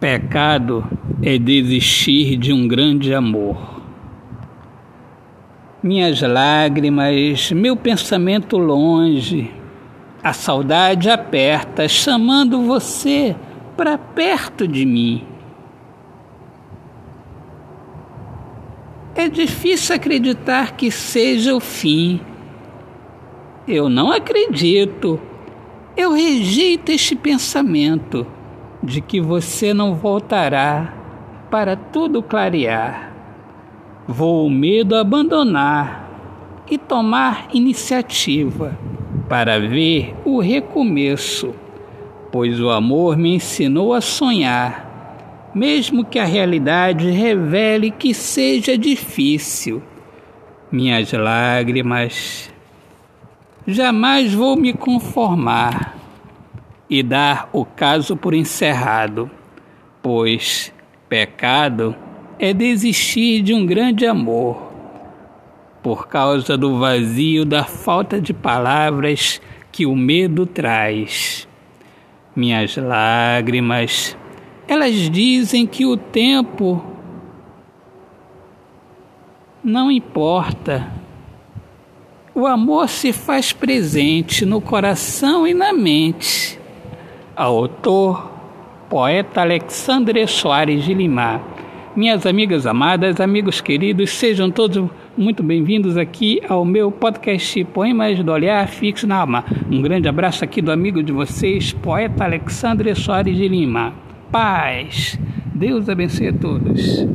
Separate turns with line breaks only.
Pecado é desistir de um grande amor. Minhas lágrimas, meu pensamento longe, a saudade aperta, chamando você para perto de mim. É difícil acreditar que seja o fim. Eu não acredito. Eu rejeito este pensamento de que você não voltará para tudo clarear. Vou o medo abandonar e tomar iniciativa para ver o recomeço, pois o amor me ensinou a sonhar, mesmo que a realidade revele que seja difícil. Minhas lágrimas, jamais vou me conformar e dar o caso por encerrado, pois pecado é desistir de um grande amor, por causa do vazio da falta de palavras que o medo traz. Minhas lágrimas, elas dizem que o tempo não importa. O amor se faz presente no coração e na mente autor, poeta Alexandre Soares de Lima. Minhas amigas amadas, amigos queridos, sejam todos muito bem-vindos aqui ao meu podcast Poemas do Olhar Fixo na Alma. Um grande abraço aqui do amigo de vocês, poeta Alexandre Soares de Lima. Paz. Deus abençoe a todos.